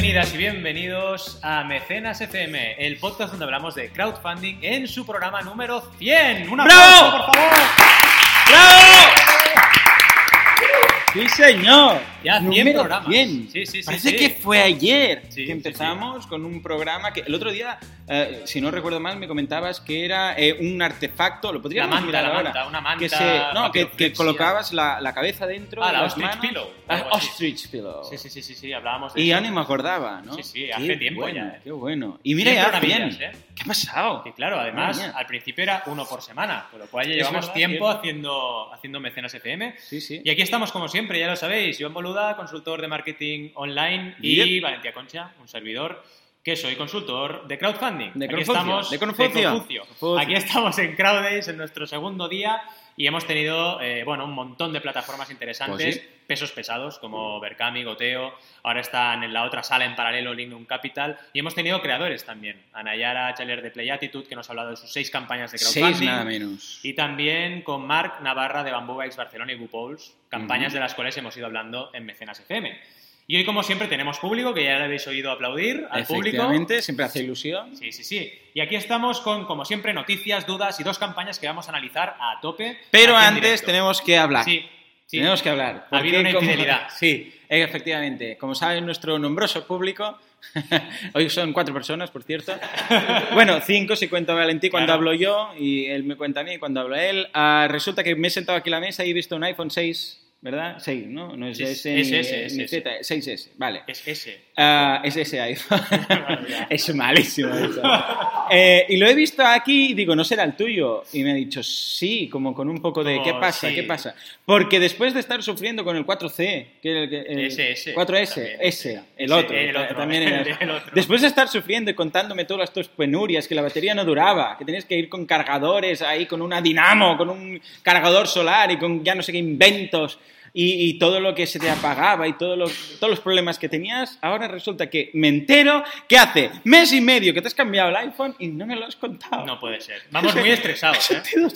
Bienvenidas y bienvenidos a Mecenas FM, el podcast donde hablamos de crowdfunding en su programa número 100. ¡Un ¡Bravo! aplauso, por favor! ¡Bravo! Sí, señor. Ya, 100 Número programas. 100. Sí, sí, sí, Parece que fue ayer que empezamos con un programa que el otro día, eh, si no recuerdo mal, me comentabas que era eh, un artefacto, lo podríamos manta, mirar la ahora. manta, una manta que, se- no, que, que papiroflexia. colocabas la, la cabeza dentro. Ah, la ostrich manos. pillow, La algo así. ostrich pillow. Sí, sí, sí, sí, sí, hablábamos de Y eso. ya ni me acordaba, ¿no? Sí, sí, Qué hace tiempo bueno, ya, ¿eh? Qué bueno. Y mira, 100 ya programillas, 100. ¿Qué ha pasado? Que claro, además, al principio era uno por semana, con lo cual ya llevamos tiempo haciendo, haciendo Mecenas FM. Sí, sí. Y aquí estamos, como siempre, ya lo sabéis. Iván Boluda, consultor de marketing online, y Yep. Valentía Concha, un servidor, que soy consultor de crowdfunding. De Aquí estamos, de Confucio. Confucio. Aquí estamos en Crowdays, en nuestro segundo día, y hemos tenido eh, bueno, un montón de plataformas interesantes, Pues sí. pesos pesados, como Berkami, Goteo, ahora están en la otra sala en paralelo Lignum Capital, y hemos tenido creadores también. Anayara Chaler de Play Attitude, que nos ha hablado de sus seis campañas de crowdfunding. Seis nada menos. Y también con Marc Navarra de Bamboo Bikes Barcelona y Bupouls, campañas Ujú. de las cuales hemos ido hablando en Mecenas FM. Y hoy, como siempre, tenemos público, que ya le habéis oído aplaudir al público. Efectivamente, siempre hace ilusión. Sí, sí, sí. Y aquí estamos con, como siempre, noticias, dudas y dos campañas que vamos a analizar a tope. Pero antes tenemos que hablar. Sí, sí. Tenemos que hablar. Ha habido una como- infidelidad. Sí, efectivamente. Como sabe nuestro nombroso público, hoy son cuatro personas, por cierto. bueno, cinco si cuento a Valentí cuando Claro. hablo yo y él me cuenta a mí cuando habla él. Ah, resulta que me he sentado aquí a la mesa y he visto un iPhone 6, ¿verdad? 6, ¿no? No es Sí, S ni, ni SS. Z, 6S, vale. Es ese. Ah, es ese iPhone. Es malísimo eso. Eh, y lo he visto aquí y digo, no será el tuyo. Y me ha dicho, sí, como con un poco de, ¿qué pasa? sí. ¿Qué pasa? Porque después de estar sufriendo con el 4C, que el, el Ese, ese. 4S, También, ese, el otro, el otro, también era ese. el otro. Después de estar sufriendo y contándome todas tus penurias, que la batería no duraba, que tenías que ir con cargadores ahí, con una dinamo, con un cargador solar y con ya no sé qué inventos y, y todo lo que se te apagaba y todo lo- todos los problemas que tenías, ahora resulta que me entero que hace mes y medio que te has cambiado el iPhone y no me lo has contado. No puede ser. Vamos muy estresados, Me ¿eh? he sentido,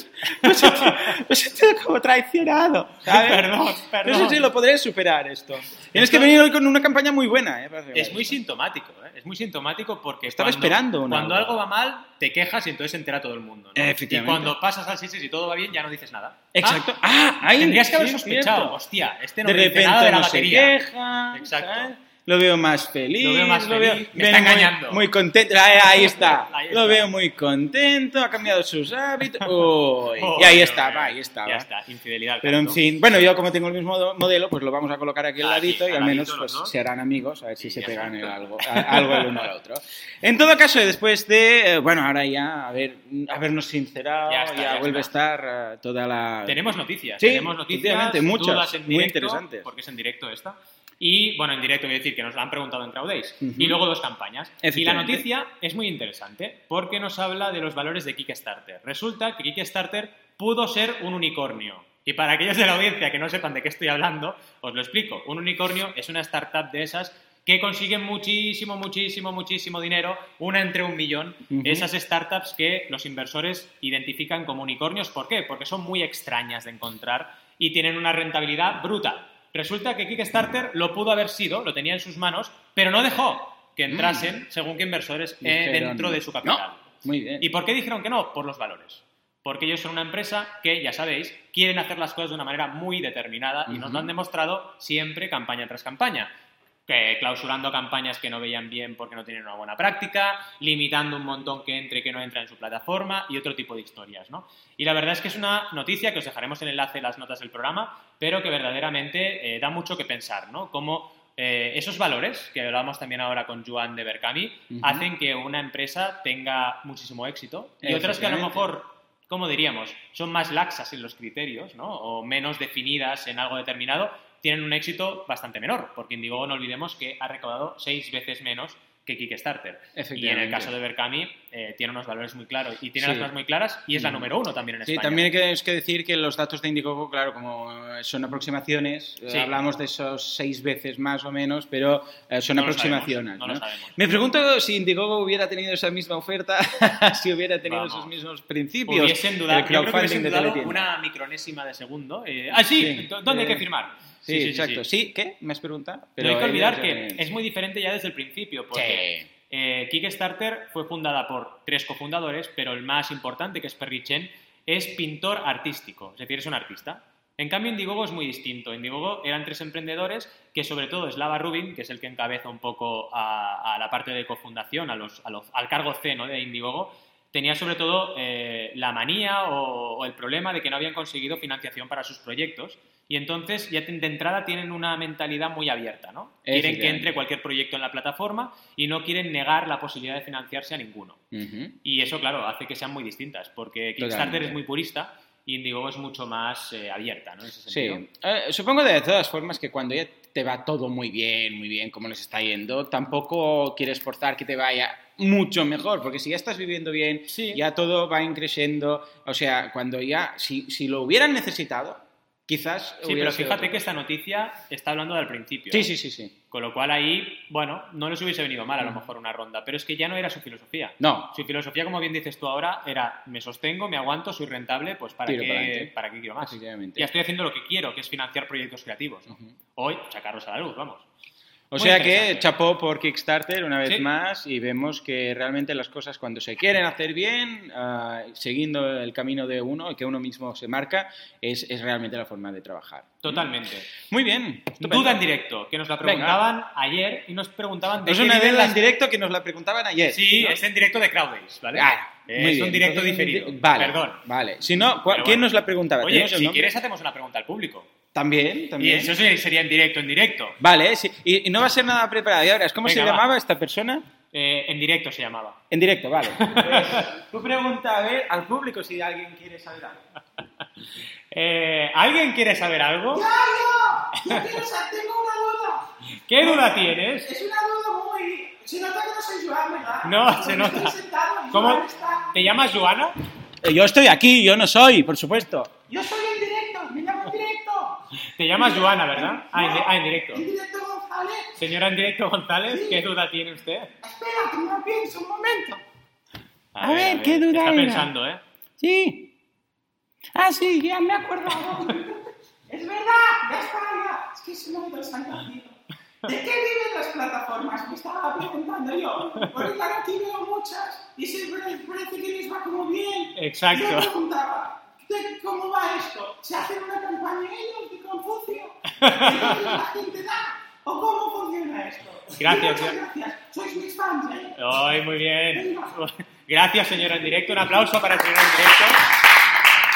me he sentido- me he sentido como traicionado. ¿sabes? Perdón, perdón. No sé si lo podré superar esto. Tienes que venir hoy con una campaña muy buena. ¿eh? Es muy sintomático, ¿eh? Es muy sintomático porque Estaba cuando, esperando una cuando hora. algo va mal, te quejas y entonces se entera todo el mundo. ¿no? Efectivamente. Y cuando pasas al 6 y todo va bien, ya no dices nada. Exacto. Ah, Ah, ahí tendrías que haber sospechado. Hostia, este no de me dice repente nada de la no batería. se queja. Exacto. ¿sabes? Lo veo más feliz. Lo veo más feliz. Me está muy- engañando. Muy, contento. Ahí, ahí está. Ahí Lo veo muy contento. Ha cambiado sus hábitos. Uy, y ahí estaba, ahí estaba. Ya está, infidelidad. Pero en fin, bueno, yo como tengo el mismo modelo, pues lo vamos a colocar aquí al ladito y al menos ladito pues, se harán amigos, a ver si se pegan el algo, a- algo el uno al otro. En todo caso, después de, eh, bueno, ahora ya haber, habernos sincerado, Ya ya, está, ya vuelve está. a estar eh, toda la... Tenemos noticias. Sí, tenemos noticias. muchas, muy interesantes. Porque es en directo esta. Y, bueno, en directo voy a decir que nos lo han preguntado en Crowdays. Y luego dos campañas. Y la noticia es muy interesante porque nos habla de los valores de Kickstarter. Resulta que Kickstarter pudo ser un unicornio. Y para aquellos de la audiencia que no sepan de qué estoy hablando, os lo explico. Un unicornio es una startup de esas que consiguen muchísimo, muchísimo, muchísimo dinero, una entre un millón. Ujú. Esas startups que los inversores identifican como unicornios. ¿Por qué? Porque son muy extrañas de encontrar y tienen una rentabilidad brutal. Resulta que Kickstarter lo pudo haber sido, lo tenía en sus manos, pero no dejó que entrasen según que inversores eh, dentro de su capital. "No". Muy bien. ¿Y por qué dijeron que no? Por los valores. Porque ellos son una empresa que, ya sabéis, quieren hacer las cosas de una manera muy determinada y nos lo han demostrado siempre campaña tras campaña. Clausurando campañas que no veían bien porque no tienen una buena práctica, limitando un montón que entre y que no entra en su plataforma y otro tipo de historias, ¿no? Y la verdad es que es una noticia que os dejaremos el enlace en las notas del programa, pero que verdaderamente eh, da mucho que pensar, ¿no? Cómo eh, esos valores, que hablábamos también ahora con Joan de Berkami, Ujú. hacen que una empresa tenga muchísimo éxito y otras que a lo mejor, ¿cómo diríamos? Son más laxas en los criterios, ¿no? O menos definidas en algo determinado, tienen un éxito bastante menor, porque Indiegogo no olvidemos que ha recaudado seis veces menos que Kickstarter. Y en el caso de Berkami, eh, tiene unos valores muy claros y tiene Sí. las cosas muy claras y es la Mm. número uno también en Sí, España. también hay que, decir que los datos de Indiegogo, claro, como son aproximaciones, eh, Sí. hablamos de esos seis veces más o menos, pero eh, son No lo aproximaciones. sabemos, no lo ¿no? sabemos. Me pregunto si Indiegogo hubiera tenido esa misma oferta, si hubiera tenido Vamos. esos mismos principios. Hubiesen dudado, yo creo que de una micronésima de segundo. eh, ah, sí, Sí, ¿dónde hay que firmar? Sí, exacto. Sí, ¿qué? ¿Me has preguntado? Pero hay que olvidar que es muy diferente ya desde el principio, porque Sí. eh, Kickstarter fue fundada por tres cofundadores, pero el más importante, que es Perry Chen, es pintor artístico, es decir, es un artista. En cambio, Indiegogo es muy distinto. Indiegogo eran tres emprendedores que, sobre todo, Slava Rubin, que es el que encabeza un poco a, a la parte de cofundación, a los, a los- al cargo C ¿no? de Indiegogo, tenía sobre todo eh, la manía o, o el problema de que no habían conseguido financiación para sus proyectos y entonces ya de entrada tienen una mentalidad muy abierta, ¿no? Quieren que entre cualquier proyecto en la plataforma y no quieren negar la posibilidad de financiarse a ninguno. Y eso, claro, hace que sean muy distintas, porque Kickstarter Totalmente. es muy purista y Indiegogo es mucho más eh, abierta, ¿no? En ese Sí. Eh, supongo de todas formas que cuando ya te va todo muy bien, muy bien, como les está yendo, tampoco quieres forzar que te vaya mucho mejor, porque si ya estás viviendo bien, Sí. ya todo va increciendo, o sea, cuando ya, si, si lo hubieran necesitado, quizás... Sí, pero fíjate que esta noticia está hablando del principio. Sí, sí, sí, sí. Con lo cual ahí, bueno, no les hubiese venido mal a lo Mm. mejor una ronda, pero es que ya no era su filosofía. No, Su filosofía, como bien dices tú ahora, era me sostengo, me aguanto, soy rentable, pues para, Tiro qué, pa'lante. para qué quiero más. Ya estoy haciendo lo que quiero, que es financiar proyectos creativos. Hoy, sacarlos a la luz, vamos. O Muy sea que chapó por Kickstarter una vez Sí. más y vemos que realmente las cosas cuando se quieren hacer bien, ah, siguiendo el camino de uno, el que uno mismo se marca, es, es realmente la forma de trabajar. Totalmente. Muy bien. estupendo. Duda en directo, que nos la Venga. preguntaban ayer y nos preguntaban de Es una duda en las- directo que nos la preguntaban ayer. Sí, ¿no? es en directo de Crowdays, ¿vale? Ah, es muy un bien. directo Entonces, diferido. Vale, Perdón. Vale. Si no, ¿cu- Pero ¿quién bueno. nos la preguntaba? Oye, ¿Tenemos el si nombre? quieres hacemos una pregunta al público. También, Y también. eso sí sería en directo, en directo. Vale, sí. Y, y no va a ser nada preparado. Y ahora, ¿cómo se Venga, va. llamaba esta persona? Eh, en directo se llamaba. En directo, vale. Pues, tú pregunta a ver al público si alguien quiere saber algo. Eh, ¿Alguien quiere saber algo? ¡Ya, yo! Yo quiero sa- tengo una duda. ¿Qué duda tienes? Es una duda muy... Se nota que no soy Joan, ¿verdad? No, Porque se nota. sentado y ¿Cómo? Está- ¿Te llamas Joana? Eh, Yo estoy aquí, yo no soy, por supuesto. Yo soy en directo, me llamo en directo. Te llamas Joana, ¿verdad? Ah, en, ah, en directo. En directo González. Señora en directo González, Sí. ¿qué duda tiene usted? Espera, que lo pienso un momento. A ver, ¿qué duda Está era? pensando, ¿eh? Sí. Ah, sí, ya Me he acordado. es verdad, ya está, ya. Es que ese momento está entendido. ¿De qué viven las plataformas? Me estaba preguntando yo. Porque claro, aquí veo muchas y siempre parece que les va como bien. Exacto. Yo preguntaba, ¿de ¿cómo va esto? ¿Se hace una campaña ellos de Confucio? ¿Entonces la gente da? ¿O cómo funciona esto? Gracias, muchas gracias. Sois mis fans, ¿eh? Ay, muy bien. Gracias, señora en directo. Un aplauso para el señor en directo.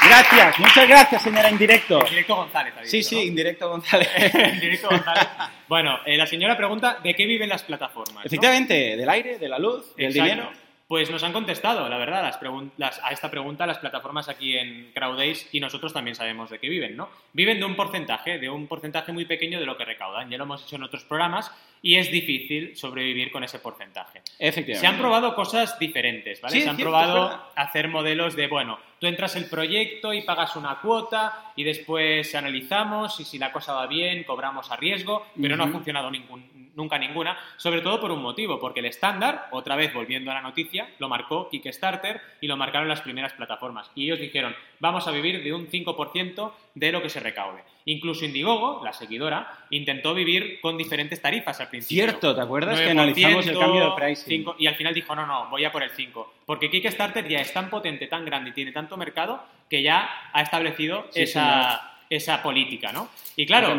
Gracias, muchas gracias, señora en directo. En directo González. ha Sí, dicho, sí, ¿no? indirecto González. en directo González. Bueno, eh, la señora pregunta de qué viven las plataformas. ¿no? Efectivamente, del aire, de la luz, del Exacto. dinero. Pues nos han contestado, la verdad, las las- a esta pregunta las plataformas aquí en Crowdays y nosotros también sabemos de qué viven, ¿no? Viven de un porcentaje, de un porcentaje muy pequeño de lo que recaudan. Ya lo hemos hecho en otros programas y es difícil sobrevivir con ese porcentaje. Efectivamente. Se han probado cosas diferentes, ¿vale? Sí, Se han cierto, probado hacer modelos de, bueno, tú entras el proyecto y pagas una cuota y después analizamos y si la cosa va bien, cobramos a riesgo, pero no ha funcionado ningún- nunca ninguna, sobre todo por un motivo, porque el estándar, otra vez volviendo a la noticia, lo marcó Kickstarter y lo marcaron las primeras plataformas. Y ellos dijeron, vamos a vivir de un 5% de lo que se recaude. Incluso Indiegogo, la seguidora, intentó vivir con diferentes tarifas al principio. Cierto, ¿te acuerdas que 9%, analizamos el cambio de pricing? 5, y al final dijo, no, no, voy a por el 5. Porque Kickstarter ya es tan potente, tan grande y tiene tanto mercado que ya ha establecido Sí, esa, esa política, ¿no? Y claro.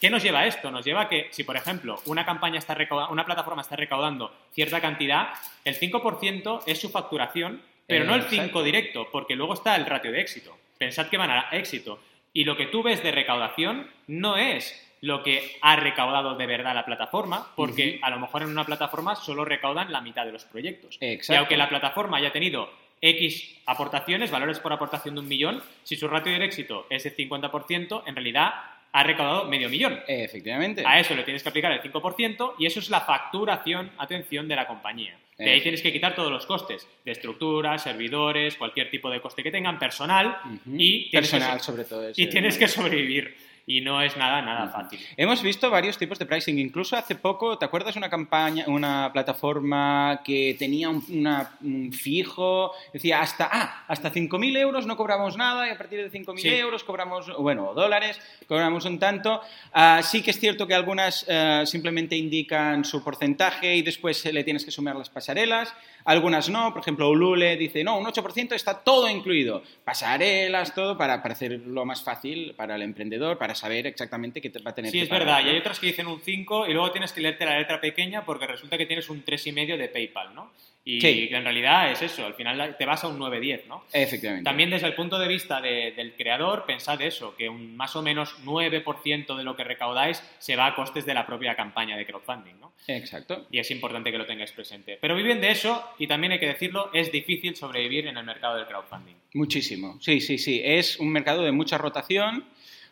¿qué nos lleva a esto? Nos lleva a que si, por ejemplo, una campaña está una plataforma está recaudando cierta cantidad, el 5% es su facturación, pero Eh, no el exacto. 5 directo, porque luego está el ratio de éxito. Pensad que van a éxito. Y lo que tú ves de recaudación no es lo que ha recaudado de verdad la plataforma, porque a lo mejor en una plataforma solo recaudan la mitad de los proyectos. Exacto. Y aunque la plataforma haya tenido X aportaciones, valores por aportación de un millón, si su ratio de éxito es de 50%, en realidad ha recaudado medio millón. Efectivamente. A eso le tienes que aplicar el 5% y eso es la facturación, atención, de la compañía. De ahí tienes que quitar todos los costes de estructura, servidores, cualquier tipo de coste que tengan, personal y que Personal, so- sobre todo. y el tienes que sobrevivir. Y no es nada, nada fácil. Hemos visto varios tipos de pricing. Incluso hace poco, ¿te acuerdas una campaña, una plataforma que tenía un, una- un fijo? Decía hasta, ah, hasta 5.000 euros no cobramos nada y a partir de 5.000 Sí. euros cobramos, bueno, dólares, cobramos un tanto. Ah, sí que es cierto que algunas eh, simplemente indican su porcentaje y después eh, le tienes que sumar las pasarelas. Algunas no, por ejemplo, Ulule dice, no, un 8% está todo incluido. Pasarelas, todo, para, para hacerlo más fácil para el emprendedor, para saber exactamente qué te va a tener Sí, que es pagar, verdad. ¿no? Y hay otras que dicen un 5 y luego tienes que leerte la letra pequeña porque resulta que tienes un 3,5 de PayPal, ¿no? Y Sí. en realidad es eso. Al final te vas a un 9-10, ¿no? Efectivamente. También desde el punto de vista de- del creador, pensad eso, que un más o menos 9% de lo que recaudáis se va a costes de la propia campaña de crowdfunding, ¿no? Exacto. Y es importante que lo tengáis presente. Pero viven de eso y también hay que decirlo, es difícil sobrevivir en el mercado del crowdfunding. Muchísimo. Sí, sí, sí. Es un mercado de mucha rotación.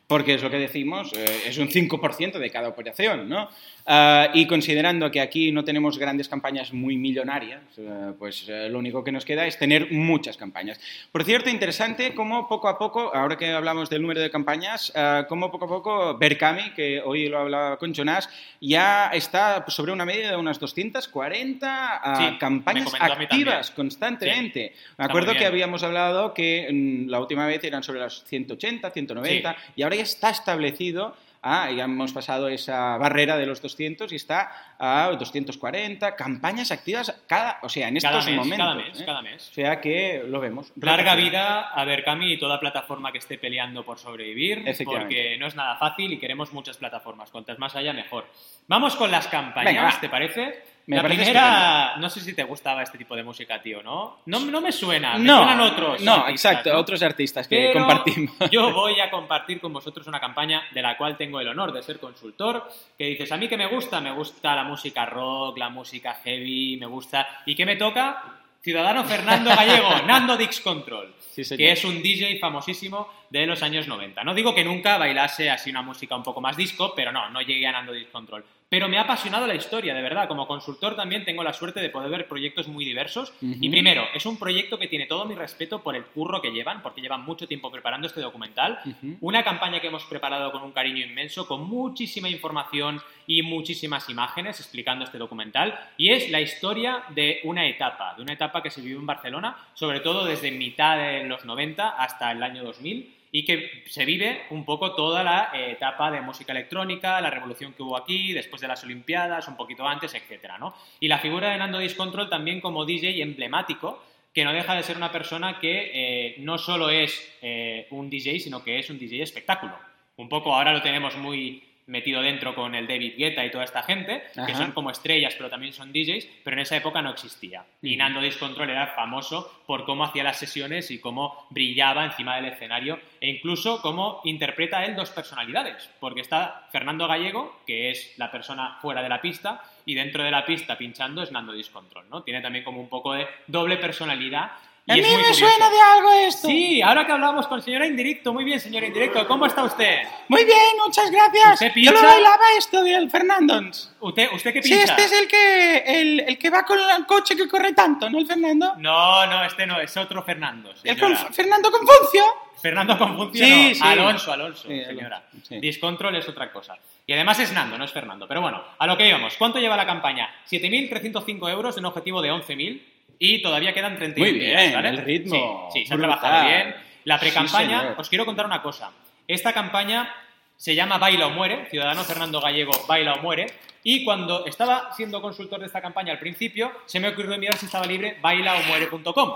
Porque es lo que decimos, eh, es un 5% de cada operación, ¿no? Ah, y considerando que aquí no tenemos grandes campañas muy millonarias, eh, pues eh, lo único que nos queda es tener muchas campañas. Por cierto, interesante cómo poco a poco, ahora que hablamos del número de campañas, ah, cómo poco a poco Berkami, que hoy lo hablaba con Jonas, ya está sobre una media de unas 240 ah, Sí, me campañas activas constantemente. Me Está acuerdo que habíamos hablado que mm, la última vez eran sobre las 180, 190 y ahora está establecido, ah, ya hemos pasado esa barrera de los 200 y está a 240 campañas activas cada, o sea, en estos Cada mes, momentos. cada mes, ¿eh? cada mes. O sea que lo vemos. Larga vida a Berkami y toda plataforma que esté peleando por sobrevivir, porque no es nada fácil y queremos muchas plataformas. Cuantas más haya, mejor. Vamos con las campañas, Venga. ¿te parece? Me la primera, no sé si te gustaba este tipo de música, tío, ¿no? No, no me suena, me No, suenan otros. no, artistas, exacto, ¿no? otros artistas que Pero compartimos. Yo voy a compartir con vosotros una campaña de la cual tengo el honor de ser consultor. Que dices, a mí que me gusta, me gusta la música rock, la música heavy, me gusta. ¿Y qué me toca? Ciudadano Fernando Gallego, Nando Dix Control, Sí, que es un DJ famosísimo de los años 90. No digo que nunca bailase así una música un poco más disco, pero no, no llegué a Nando Dix Control. Pero me ha apasionado la historia, de verdad. Como consultor también tengo la suerte de poder ver proyectos muy diversos. Y primero, es un proyecto que tiene todo mi respeto por el curro que llevan, porque llevan mucho tiempo preparando este documental. Una campaña que hemos preparado con un cariño inmenso, con muchísima información y muchísimas imágenes explicando este documental. Y es la historia de una etapa, de una etapa que se vivió en Barcelona, sobre todo desde mitad de los 90 hasta el año 2000 y que se vive un poco toda la eh, etapa de música electrónica, la revolución que hubo aquí, después de las Olimpiadas, un poquito antes, etcétera, ¿no? Y la figura de Nando Discontrol también como DJ emblemático, que no deja de ser una persona que eh, no solo es eh, un DJ, sino que es un DJ espectáculo. Un poco ahora lo tenemos muy metido dentro con el David Guetta y toda esta gente, que son como estrellas, pero también son DJs, pero en esa época no existía. Y. Nando Discontrol era famoso por cómo hacía las sesiones y cómo brillaba encima del escenario, e incluso cómo interpreta él dos personalidades, porque está Fernando Gallego, que es la persona fuera de la pista, y dentro de la pista pinchando es Nando Discontrol, ¿no? Tiene también como un poco de doble personalidad. Y A mí me curioso. suena de algo esto. Sí, ahora que hablamos con señora Indirecto, muy bien, señora Indirecto, ¿cómo está usted? Muy bien, muchas gracias. ¿Usted Yo lo pincha? bailaba esto del Fernandons. ¿Usted, usted qué Sí, pincha? este es el que, el, el que va con el coche que corre tanto, ¿no, el Fernando? No, no, este no, es otro Fernando. El señora. con- Fernando Confuncio. Fernando Confuncio, Sí, no. sí. Alonso, Alonso, Sí, señora. Sí. Discontrol es otra cosa. Y además es Nando, no es Fernando. Pero bueno, a lo que íbamos. ¿Cuánto lleva la campaña? 7.305 euros un objetivo de 11.000 y todavía quedan 31 Muy días, bien, ¿vale? el ritmo. Sí, sí, se ha trabajado bien. La Sí, precampaña, señor. os quiero contar una cosa. Esta campaña se llama Baila o Muere, Ciudadano Fernando Gallego Baila o Muere. Y cuando estaba siendo consultor de esta campaña al principio, se me ocurrió mirar si estaba libre bailaomuere.com.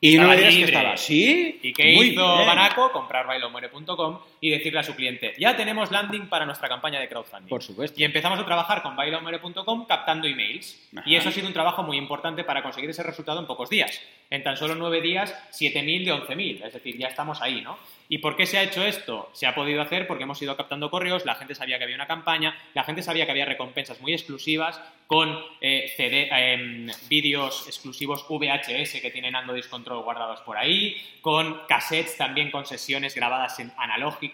Y no Estaba me digas que estaba. ¿Sí? ¿Y qué Muy hizo bien. Banaco? Comprar bailaomuere.com y decirle a su cliente, ya tenemos landing para nuestra campaña de crowdfunding. Por supuesto. Y empezamos a trabajar con bailaomuere.com captando emails. Ajá. Y eso ha sido un trabajo muy importante para conseguir ese resultado en pocos días. En tan solo nueve días, 7.000 de 11.000. Es decir, ya estamos ahí, ¿no? ¿Y por qué se ha hecho esto? Se ha podido hacer porque hemos ido captando correos, la gente sabía que había una campaña, la gente sabía que había recompensas muy exclusivas con eh, em, vídeos exclusivos VHS que tiene Nando Discontrol Discontrol guardados por ahí, con cassettes también con sesiones grabadas en analógico,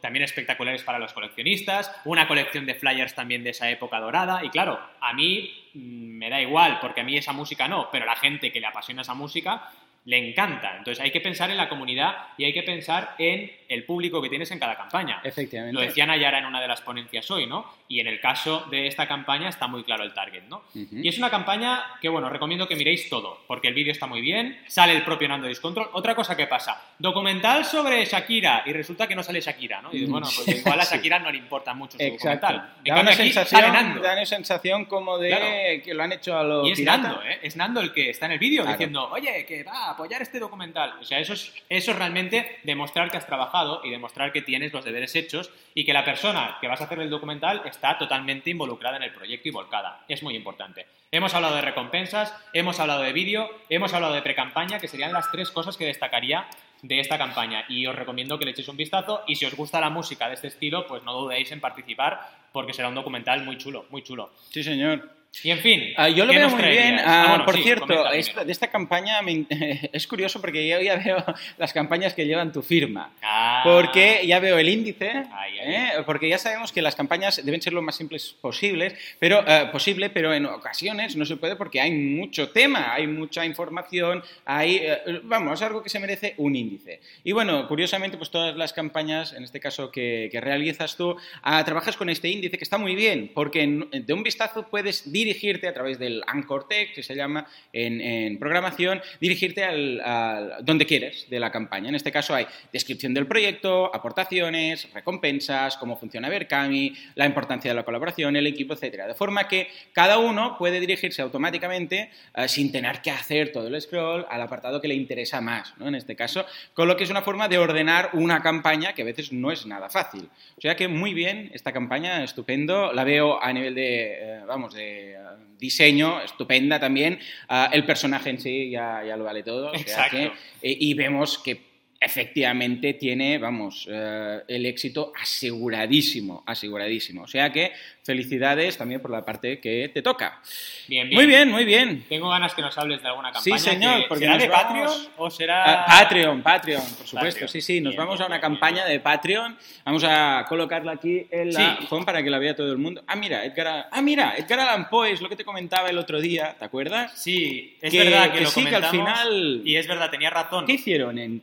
también espectaculares para los coleccionistas, una colección de flyers también de esa época dorada, y claro, a mí mm, me da igual, porque a mí esa música no, pero la gente que le apasiona esa música le encanta. Entonces hay que pensar en la comunidad y hay que pensar en el público que tienes en cada campaña. Efectivamente. Lo decía Nayara en una de las ponencias hoy, ¿no? Y en el caso de esta campaña está muy claro el target, ¿no? Y es una campaña que, bueno, recomiendo que miréis todo, porque el vídeo está muy bien, sale el propio Nando Discontrol. Otra cosa que pasa, documental sobre Shakira, y resulta que no sale Shakira, ¿no? Y bueno, pues igual a Sí. Shakira no le importa mucho su Exacto. documental. En Da cambio, una, aquí sensación, sale Nando. da una sensación como de Claro. que lo han hecho a lo Y es. Nando, ¿eh? Es Nando el que está en el vídeo Claro. diciendo, oye, que va apoyar este documental. O sea, eso es, eso es realmente demostrar que has trabajado y demostrar que tienes los deberes hechos y que la persona que vas a hacer el documental está totalmente involucrada en el proyecto y volcada. Es muy importante. Hemos hablado de recompensas, hemos hablado de vídeo, hemos hablado de pre-campaña, que serían las tres cosas que destacaría de esta campaña y os recomiendo que le echéis un vistazo y si os gusta la música de este estilo, pues no dudéis en participar porque será un documental muy chulo, muy chulo. Sí, señor. Y en fin, Ah, yo lo ¿qué veo muy bien. Ah, Ah, bueno, por sí, cierto, esta- de esta campaña me es curioso porque yo ya veo las campañas que llevan tu firma. Ah. Porque ya veo el índice, Ahí, ahí. ¿eh? porque ya sabemos que las campañas deben ser lo más simples posibles, pero, eh, posible, pero en ocasiones no se puede porque hay mucho tema, hay mucha información, hay, eh, vamos, algo que se merece un índice. Y bueno, curiosamente, pues todas las campañas, en este caso que, que realizas tú, ah, trabajas con este índice que está muy bien, porque de un vistazo puedes dirigirte a través del Anchor Text, que se llama en, programación, dirigirte al, al- donde quieres de la campaña. En este caso hay descripción del proyecto, aportaciones, recompensas, cómo funciona Berkami, la importancia de la colaboración, el equipo, etcétera. De forma que cada uno puede dirigirse automáticamente eh, sin tener que hacer todo el scroll al apartado que le interesa más, ¿no? En este caso, con lo que es una forma de ordenar una campaña que a veces no es nada fácil. O sea que muy bien esta campaña, estupendo. La veo a nivel de, eh, vamos, de eh, diseño, estupenda también. Ah, el personaje en sí ya, ya lo vale todo. O sea Exacto. que, eh, y vemos que efectivamente tiene, vamos, eh, el éxito aseguradísimo, aseguradísimo. O sea que felicidades también por la parte que te toca. Bien, bien. Muy bien, muy bien. Tengo ganas que nos hables de alguna Sí, campaña. señor, que- porque ¿Será de vamos- Patreon o será...? Ah, Patreon, Patreon, por supuesto. Patreon. Sí, sí, nos Bien, vamos bien, a una bien, campaña de Patreon. Vamos a colocarla aquí en la Sí. home para que la vea todo el mundo. Ah, mira, Edgar, ah, mira, Edgar Allan Poe es lo que te comentaba el otro día, ¿te acuerdas? Sí, es Que- verdad que, que lo sí, que al comentamos final- Y es verdad, tenía razón. ¿Qué hicieron en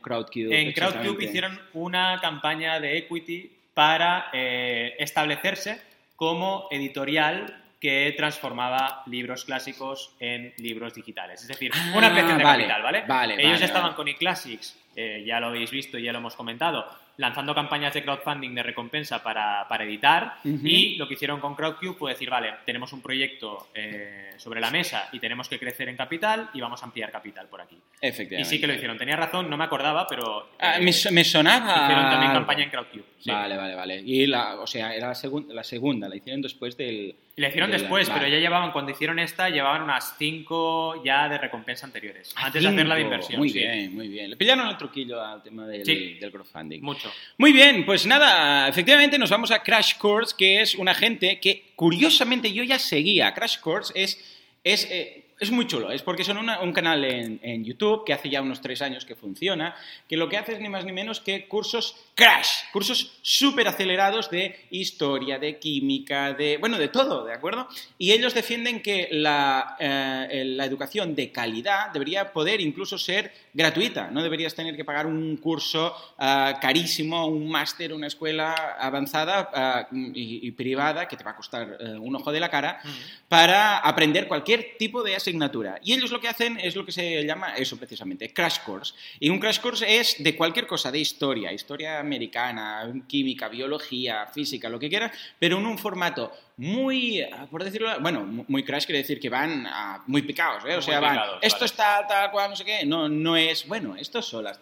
Crowdcube? En Crowdcube hicieron una campaña de equity para eh, establecerse como editorial que transformaba libros clásicos en libros digitales. Es decir, Ah, una ampliación de vale, capital, ¿vale? vale, Ellos vale, estaban con eClassics, eh, ya lo habéis visto y ya lo hemos comentado, lanzando campañas de crowdfunding de recompensa para, para editar y lo que hicieron con Crowdcube fue decir, vale, tenemos un proyecto eh, sobre la mesa y tenemos que crecer en capital y vamos a ampliar capital por aquí. Y Efectivamente. sí que lo hicieron. Tenía razón, no me acordaba, pero... Ah, eh, me, so- me sonaba. Hicieron también campaña en Crowdcube. sí. Vale, vale, vale. Y la, o sea, era la, segun- la segunda, la hicieron después del. Y la hicieron la- después, pero ya llevaban, cuando hicieron esta, llevaban unas cinco ya de recompensa anteriores. Ah, antes de hacer la de inversión. Muy sí. bien, muy bien. Le pillaron el truquillo al tema del, Sí. del crowdfunding. Mucho. Muy bien, pues nada, efectivamente nos vamos a Crash Course, que es una gente que curiosamente yo ya seguía. Crash Course es, es, eh, es muy chulo, es porque son una- un canal en, en YouTube que hace ya unos tres años que funciona, que lo que hace es ni más ni menos que cursos Crash, cursos súper acelerados de historia, de química, de, bueno, de todo, ¿de acuerdo? Y ellos defienden que la, eh, la educación de calidad debería poder incluso ser gratuita, no deberías tener que pagar un curso ah, carísimo, un máster, una escuela avanzada ah, y, y privada que te va a costar eh, un ojo de la cara para aprender cualquier tipo de asignatura. Y ellos lo que hacen es lo que se llama eso precisamente, crash course. Y un crash course es de cualquier cosa, de historia, historia americana, química, biología, física, lo que quieras, pero en un formato muy, por decirlo, bueno, mu- muy crash quiere decir que van ah, muy picados, ¿eh? O Muy sea, van, picados, esto vale. está tal cual, no sé qué, no, no es, bueno, estos son las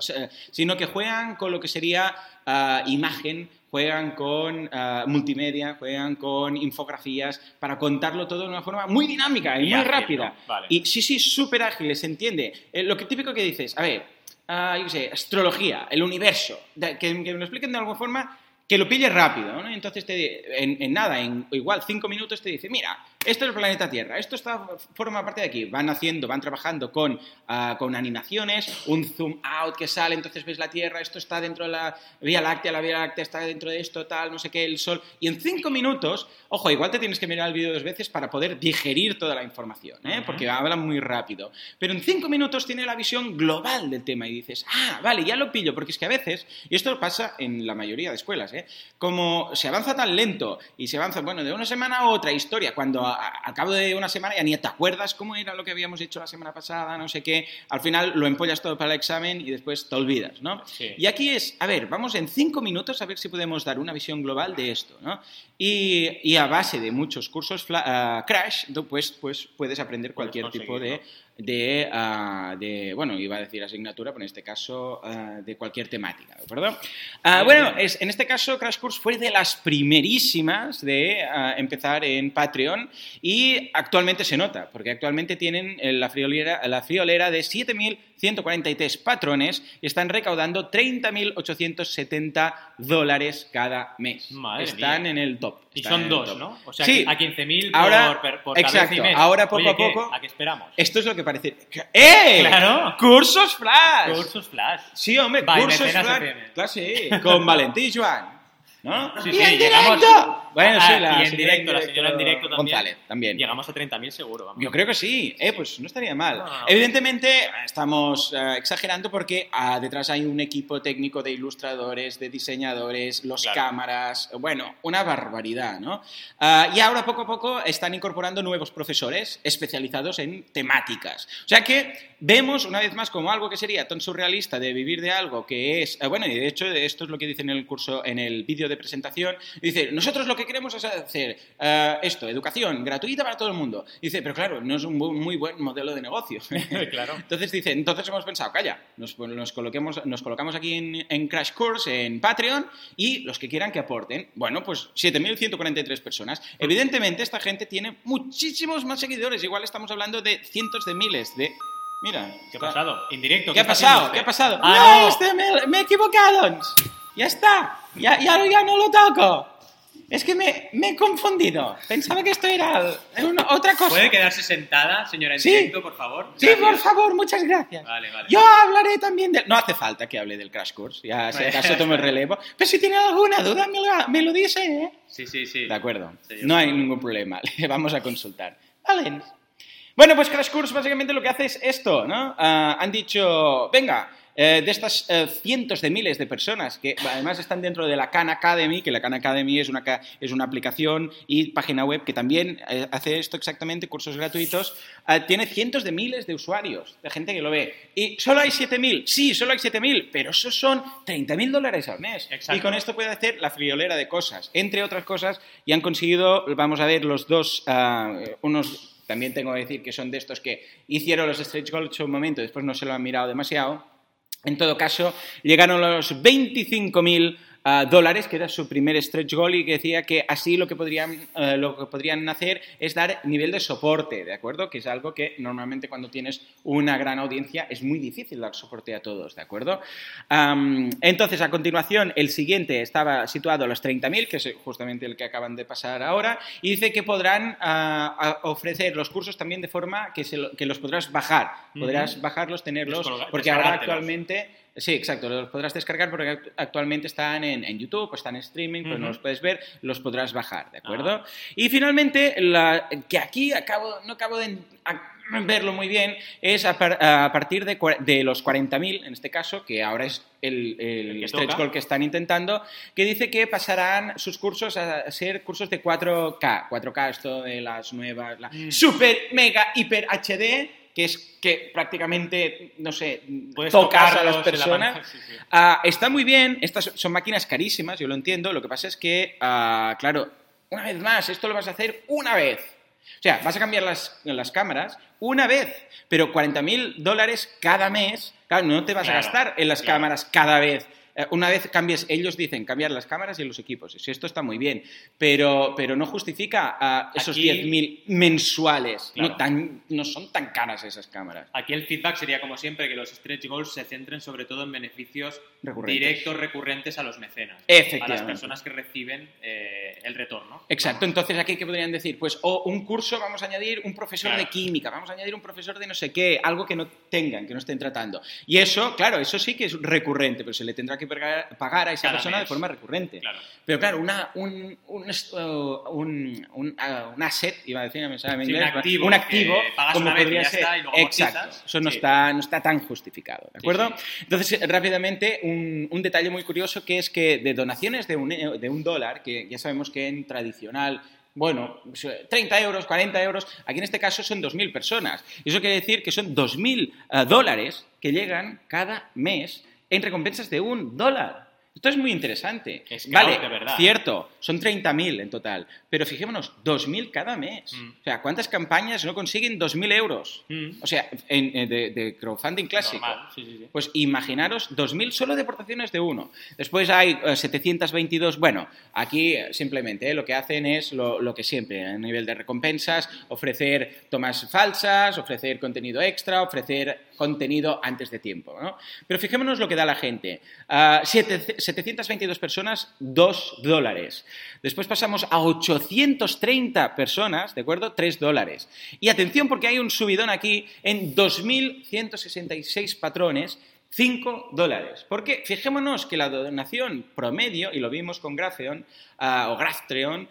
sea, sino que juegan con lo que sería ah, imagen, juegan con ah, multimedia, juegan con infografías para contarlo todo de una forma muy dinámica y, Y muy ágil, rápida. ¿no? Vale. Y sí, sí, súper ágil, se entiende. Eh, lo que típico que dices, a ver, yo qué sé, astrología, el universo, que me lo expliquen de alguna forma que lo pille rápido, ¿no? Entonces, te, en, en nada, en igual cinco minutos te dice, mira, esto es el planeta Tierra, esto está, forma parte de aquí. Van haciendo, van trabajando con, ah, con animaciones, un zoom out que sale, entonces ves la Tierra, esto está dentro de la Vía Láctea, la Vía Láctea está dentro de esto, tal, no sé qué, el Sol. Y en cinco minutos, ojo, igual te tienes que mirar el vídeo dos veces para poder digerir toda la información, ¿eh? porque hablan muy rápido. Pero en cinco minutos tiene la visión global del tema y dices, ah, vale, ya lo pillo, porque es que a veces, y esto pasa en la mayoría de escuelas, ¿eh? como se avanza tan lento y se avanza, bueno, de una semana a otra historia, cuando al cabo de una semana ya ni te acuerdas cómo era lo que habíamos hecho la semana pasada, no sé qué, al final lo empollas todo para el examen y después te olvidas, ¿no? Y aquí es, a ver, vamos en cinco minutos a ver si podemos dar una visión global de esto, ¿no? Y, a base de muchos cursos ah, Crash, pues, pues puedes aprender cualquier tipo de de, ah, de, bueno, iba a decir asignatura, pero en este caso ah, de cualquier temática, ¿de acuerdo? Ah, bueno, es, en este caso Crash Course fue de las primerísimas de empezar en Patreon y actualmente se nota, porque actualmente tienen la friolera, la friolera de 7.143 patrones y están recaudando 30.870 dólares cada mes. están en el top. Y son dos, ¿no? O sea, sí. a 15.000 ahora, por, por exacto, ahora poco a poco. ¿A qué esperamos? Esto es lo que parece. ¡Eh! ¡Claro! ¡Cursos Flash! ¡Cursos Flash! Sí, hombre, By cursos Flash. Claro, sí. Con Valentín Joan. ¿No? Sí, ¡Y sí, en llegamos- directo! Bueno, Ah, sí, la y en señora directo, la señora en directo también. González, también. Llegamos a 30.000 seguro, vamos. Yo creo que sí, eh, pues no estaría mal. No, no. Evidentemente estamos eh, exagerando porque ah, detrás hay un equipo técnico de ilustradores, de diseñadores, los Claro. cámaras, bueno, una barbaridad, ¿no? Ah, y ahora poco a poco están incorporando nuevos profesores especializados en temáticas. O sea que vemos una vez más como algo que sería tan surrealista de vivir de algo que es, eh, bueno, y de hecho esto es lo que dice en el curso, en el vídeo de presentación, dice, nosotros lo que queremos es hacer eh, esto, educación gratuita para todo el mundo. Dice, pero claro, no es un muy buen modelo de negocio. Claro. Entonces dice, entonces hemos pensado, calla, nos, nos, coloquemos, nos colocamos aquí en, en Crash Course, en Patreon, y los que quieran que aporten, bueno, pues 7.143 personas. Evidentemente esta gente tiene muchísimos más seguidores, igual estamos hablando de cientos de miles de... Mira, ¿Qué ha pasado? Indirecto. ¿Qué ha está pasado? ¿Qué ha pasado? Ah, no, no. este me, me he equivocado. Ya está. Ya, ya, ya no lo toco. Es que me, me he confundido. Pensaba que esto era una- otra cosa. ¿Puede quedarse sentada, señora en Sí. por favor? Sí, Gracias. por favor, muchas gracias. Vale, vale. Yo hablaré también del... No hace falta que hable del Crash Course, ya si acaso tomo el relevo. Pero si tiene alguna duda, me lo, me lo dice, ¿eh? Sí, sí, sí. De acuerdo, Sí, no hay ningún problema, le vamos a consultar. Vale. Bueno, pues Crash Course básicamente lo que hace es esto, ¿no? Ah, han dicho, venga, eh, de estas eh, cientos de miles de personas que además están dentro de la Khan Academy, que la Khan Academy es una, es una aplicación y página web que también eh, hace esto exactamente, cursos gratuitos, tiene cientos de miles de usuarios, de gente que lo ve. ¿Y solo hay 7.000? Sí, solo hay 7.000, pero esos son 30.000 dólares al mes. Exacto. Y con esto puede hacer la friolera de cosas, entre otras cosas, y han conseguido, vamos a ver, los dos, unos, también tengo que decir que son de estos que hicieron los stretch goals un momento, después no se lo han mirado demasiado. En todo caso, llegaron los 25.000 dólares, que era su primer stretch goal, y que decía que así lo que, podrían, eh, lo que podrían hacer es dar nivel de soporte, ¿de acuerdo? Que es algo que normalmente cuando tienes una gran audiencia es muy difícil dar soporte a todos, ¿de acuerdo? Entonces, a continuación, el siguiente estaba situado a los 30.000, que es justamente el que acaban de pasar ahora, y dice que podrán ah, ofrecer los cursos también de forma que, se lo- que los podrás bajar. Podrás bajarlos, tenerlos, porque ahora actualmente... Sí, exacto, los podrás descargar porque act- actualmente están en, en YouTube, o están en streaming, pues no Ujú. los puedes ver, los podrás bajar, ¿de acuerdo? Ah. Y finalmente, la, que aquí acabo, no acabo de verlo muy bien, es a, par- a partir de, de los 40.000, en este caso, que ahora es el, el El stretch toca. goal que están intentando, que dice que pasarán sus cursos a ser cursos de 4K. 4K, esto de las nuevas, la Mm. super, mega, hiper HD, que es que prácticamente, no sé, Puedes tocas a las la personas. pantalla, sí, sí. Ah, está muy bien, estas son máquinas carísimas, yo lo entiendo, lo que pasa es que, ah, claro, una vez más, esto lo vas a hacer una vez. O sea, vas a cambiar las, las cámaras una vez, pero 40.000 dólares cada mes, claro, no te vas a gastar en las claro. cámaras cada vez eh, una vez cambies, ellos dicen cambiar las cámaras y los equipos. Y esto está muy bien, pero, pero no justifica ah, esos Aquí- 10.000 mensuales. Claro. No, tan, no son tan caras esas cámaras. Aquí el feedback sería, como siempre, que los stretch goals se centren sobre todo en beneficios Recurrentes. directos, recurrentes a los mecenas. Efectivamente. A las personas que reciben eh, el retorno. Exacto, entonces aquí que podrían decir, pues o un curso vamos a añadir un profesor Claro. de química, vamos a añadir un profesor de no sé qué, algo que no tengan, que no estén tratando. Y eso, claro, eso sí que es recurrente, pero se le tendrá que pagar, pagar a esa Cada persona de forma recurrente. Claro. Pero claro, una, un, un, uh, un, un, uh, un asset, iba a decir, no me sale en Sí, un activo un activo, como una vez y podría ya ser. y luego Exacto, amortizas. eso no, Sí. está, no está tan justificado, ¿de acuerdo? sí. Entonces, eh, rápidamente, un, un detalle muy curioso que es que de donaciones de un, e- de un dólar, que ya sabemos que en tradicional, bueno, 30 euros, 40 euros, aquí en este caso son 2.000 personas. Y eso quiere decir que son 2.000 eh, dólares que llegan cada mes en recompensas de un dólar. Esto es muy interesante. Es vale, caos de verdad. cierto, son 30.000 en total, pero fijémonos, 2.000 cada mes. Mm. O sea, ¿cuántas campañas no consiguen 2.000 euros? Mm. O sea, en- en- de, de crowdfunding clásico. Normal, sí, sí, sí. Pues imaginaros 2.000 solo de aportaciones de uno. Después hay eh, 722. Bueno, aquí eh, simplemente eh, lo que hacen es lo, lo que siempre, a nivel de recompensas, ofrecer tomas falsas, ofrecer contenido extra, ofrecer contenido antes de tiempo. ¿no? Pero fijémonos lo que da la gente. Siete- 722 personas, 2 dólares. Después pasamos a 830 personas, ¿de acuerdo? 3 dólares. Y atención porque hay un subidón aquí en 2.166 patrones, 5 dólares. Porque fijémonos que la donación promedio, y lo vimos con Grafeon, ah, o Graftreon,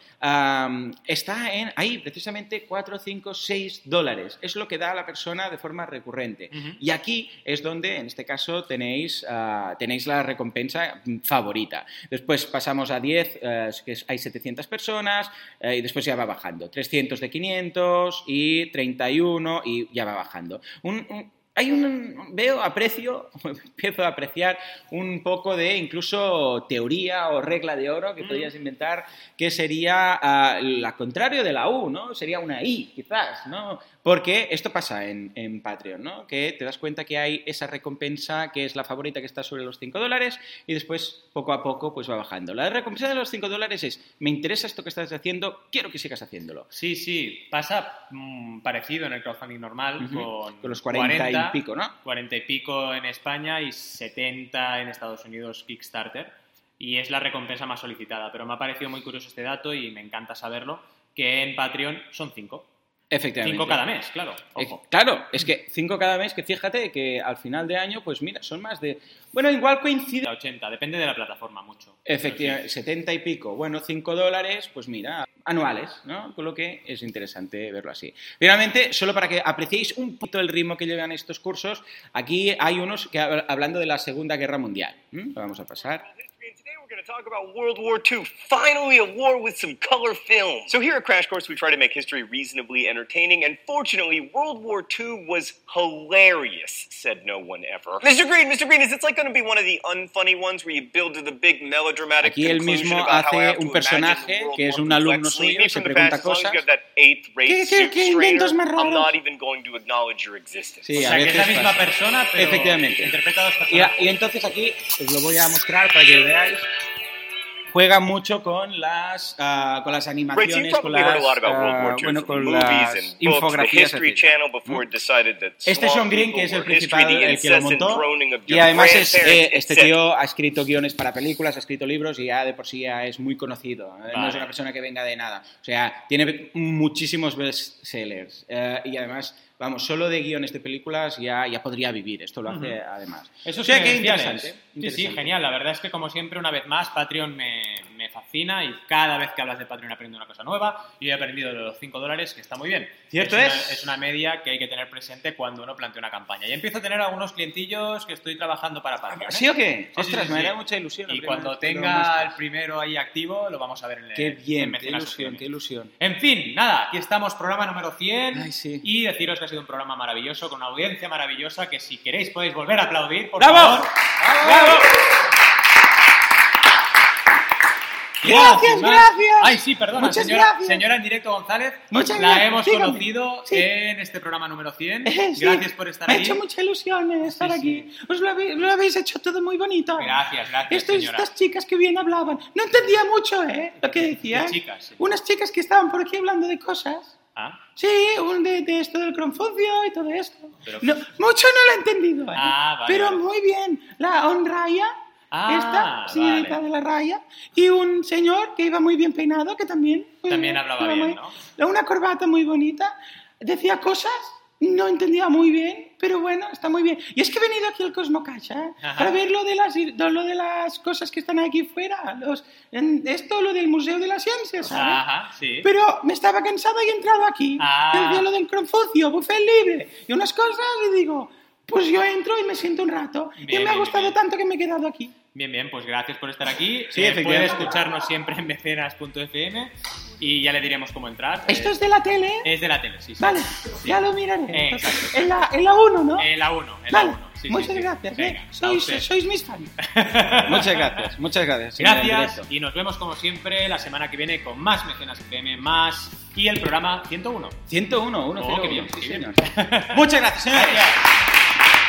está en ahí precisamente 4, 5, 6 dólares. Es lo que da a la persona de forma recurrente. Y aquí es donde, en este caso, tenéis, ah, tenéis la recompensa favorita. Después pasamos a 10, eh, que hay 700 personas, eh, y después ya va bajando. 300 de 500 y 31 y ya va bajando. Un- un- hay un, veo, aprecio, empiezo a apreciar un poco de incluso teoría o regla de oro que podrías inventar, que sería ah, la contrario de la U, ¿no? Sería una I, quizás, ¿no? Porque esto pasa en, en Patreon, ¿no? Que te das cuenta que hay esa recompensa que es la favorita que está sobre los 5 dólares y después poco a poco pues va bajando. La recompensa de los 5 dólares es, me interesa esto que estás haciendo, quiero que sigas haciéndolo. Sí, sí, pasa mm, parecido en el crowdfunding normal, con, Con los 40 y pico, ¿no? 40 y pico en España y 70 en Estados Unidos Kickstarter. Y es la recompensa más solicitada. Pero me ha parecido muy curioso este dato y me encanta saberlo, que en Patreon son 5. Efectivamente. 5 cada mes, claro. Eh, Ojo. claro, es que 5 cada mes, que fíjate que al final de año, pues mira, son más de... Bueno, igual coincide... 80, depende de la plataforma mucho. Efectivamente, 70 y pico. Bueno, 5 dólares, pues mira, anuales, ¿no? Con lo que es interesante verlo así. Finalmente, solo para que apreciéis un poquito el ritmo que llevan estos cursos, aquí hay unos que hab- hablando de la Segunda Guerra Mundial. Lo vamos a pasar. And today we're going to talk about World War II. Finally, a war with some color film. So, here at Crash Course, we try to make history reasonably entertaining, and fortunately, World War II was hilarious, said no one ever. Mr. Green, Mr. Green, is this like going to be one of the unfunny ones where you build to the big melodramatic Aquí él conclusion mismo about how I hace have to un imagine personaje the World que es un alumno suyo y se pregunta past, as long as cosas. you have that eighth-rate ¿Qué- qué- suit qué strainer, inventos más I'm not even going to acknowledge your existence. Sí, o a sea, que es la veces misma persona, pero Efectivamente. interpreta a dos Y, y entonces aquí os lo voy a mostrar para que veáis. Juega mucho con las, ah, con las animaciones, con las, II bueno, con las infografías. Decided that Este Sean Green, que es el principal, el que lo montó. Y además es, eh, este etc. tío ha escrito guiones para películas, ha escrito libros y ya de por sí ya es muy conocido. eh, No es una persona que venga de nada. O sea, tiene muchísimos bestsellers. eh, y además, vamos, solo de guiones de películas ya, ya podría vivir. Esto lo hace además. Eso o sea, sí, que interesante. Sí, sí, genial. La verdad es que, como siempre, una vez más, Patreon me, y cada vez que hablas de Patreon aprendo una cosa nueva. Y he aprendido de los 5 dólares, que está muy bien. Cierto es. es. Una, es una media que hay que tener presente cuando uno plantea una campaña. Y empiezo a tener algunos clientillos que estoy trabajando para Patreon. ¿eh? ¿Sí o qué? Sí, Ostras, sí, me da mucha ilusión. Y cuando tenga el primero ahí activo, lo vamos a ver en el Qué en bien, qué ilusión, qué ilusión. En fin, nada, aquí estamos, programa número 100. Ay, sí. Y deciros que ha sido un programa maravilloso, con una audiencia maravillosa, que si queréis podéis volver a aplaudir, por ¡Bravo! favor. ¡Bravo! Gracias, gracias. Ay, sí, perdona, Muchas señora, gracias. señora en directo González. Muchas la gracias. hemos Dígame. conocido Sí. en este programa número 100. Eh, sí. Gracias por estar Me ha hecho mucha ilusión eh, estar Sí, aquí. Os lo habéis, lo habéis hecho todo muy bonito. Gracias, gracias, Estos- señora. estas chicas que bien hablaban. No entendía mucho, ¿eh? Lo que decían. ¿Qué chicas? Unas chicas que estaban por aquí hablando de cosas. Ah, Sí, un de, de esto del Confucio y todo esto. Pero- No, mucho no lo he entendido, ¿eh? Ah, vale, Pero vale. muy bien. La honraya, Ah, esta señorita vale. de la raya, y un señor que iba muy bien peinado, que también... También hablaba bien, muy- ¿no? Una corbata muy bonita, decía cosas, no entendía muy bien, pero bueno, está muy bien. Y es que he venido aquí al Cosmocacha ¿eh? Para ver lo de, las, lo de las cosas que están aquí fuera, los, en esto, lo del Museo de la Ciencia, ¿sabes? Ajá, sí. Pero me estaba cansado y he entrado aquí. Ah. Decía lo del Confucio, buffet libre y unas cosas y digo, pues yo entro y me siento un rato. y Bien, me ha bien, gustado bien. tanto que me he quedado aquí. Bien, bien, pues gracias por estar aquí. Sí, Eh, efectivamente. puede escucharnos siempre en mecenas.fm y ya le diremos cómo entrar. Esto Eh, es de la tele. ¿eh? es de la tele, sí. sí. Vale, ya lo miraré. Eh, Entonces, en, la, en la 1, ¿no? En la 1, en la vale, 1. Sí, sí, muchas sí. gracias. Venga, ¿eh? a Sois, sois mis fans. Muchas gracias, muchas gracias. Gracias y nos vemos como siempre la semana que viene con más Mecenas FM, más y el programa 101. 101, 101. Oh, qué bien, sí, qué bien. señor. Muchas gracias, señores. Gracias.